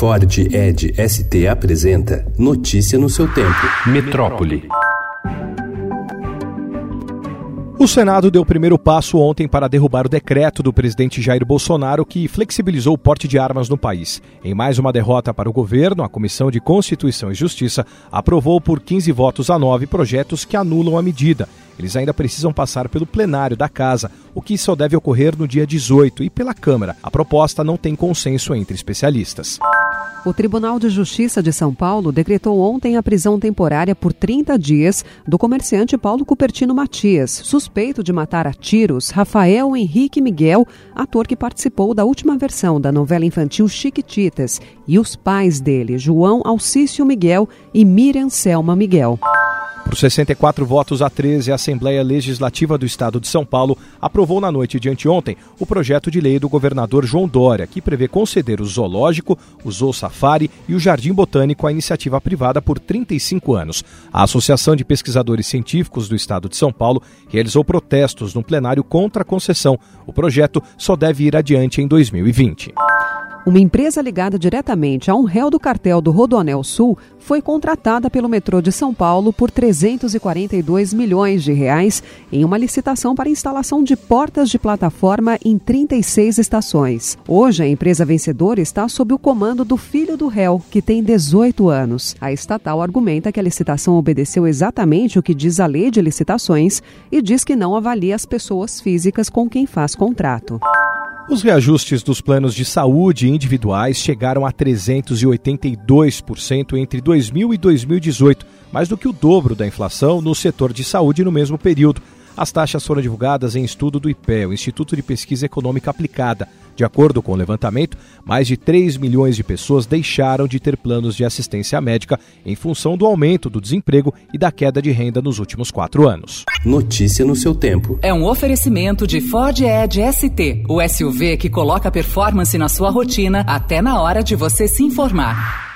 Ford Ed ST apresenta Notícia no seu tempo. Metrópole. O Senado deu o primeiro passo ontem para derrubar o decreto do presidente Jair Bolsonaro que flexibilizou o porte de armas no país. Em mais uma derrota para o governo, a Comissão de Constituição e Justiça aprovou por 15 votos a 9 projetos que anulam a medida eles ainda precisam passar pelo plenário da Casa, o que só deve ocorrer no dia 18, e pela Câmara. A proposta não tem consenso entre especialistas. O Tribunal de Justiça de São Paulo decretou ontem a prisão temporária por 30 dias do comerciante Paulo Cupertino Matias, suspeito de matar a tiros Rafael Henrique Miguel, ator que participou da última versão da novela infantil Chiquititas, e os pais dele, João Alcício Miguel e Miriam Selma Miguel. Por 64 votos a 13, a Assembleia Legislativa do Estado de São Paulo aprovou na noite de anteontem o projeto de lei do governador João Dória, que prevê conceder o zoológico, o zoo safari e o jardim botânico à iniciativa privada por 35 anos. A Associação de Pesquisadores Científicos do Estado de São Paulo realizou protestos no plenário contra a concessão. O projeto só deve ir adiante em 2020. Uma empresa ligada diretamente a um réu do cartel do Rodoanel Sul foi contratada pelo metrô de São Paulo por 342 milhões de reais em uma licitação para instalação de portas de plataforma em 36 estações. Hoje, a empresa vencedora está sob o comando do filho do réu, que tem 18 anos. A estatal argumenta que a licitação obedeceu exatamente o que diz a lei de licitações e diz que não avalia as pessoas físicas com quem faz contrato. Os reajustes dos planos de saúde individuais chegaram a 382% entre 2000 e 2018, mais do que o dobro da inflação no setor de saúde no mesmo período. As taxas foram divulgadas em estudo do IPE, o Instituto de Pesquisa Econômica Aplicada. De acordo com o levantamento, mais de 3 milhões de pessoas deixaram de ter planos de assistência médica em função do aumento do desemprego e da queda de renda nos últimos quatro anos. Notícia no seu tempo. É um oferecimento de Ford Edge ST, o SUV que coloca performance na sua rotina até na hora de você se informar.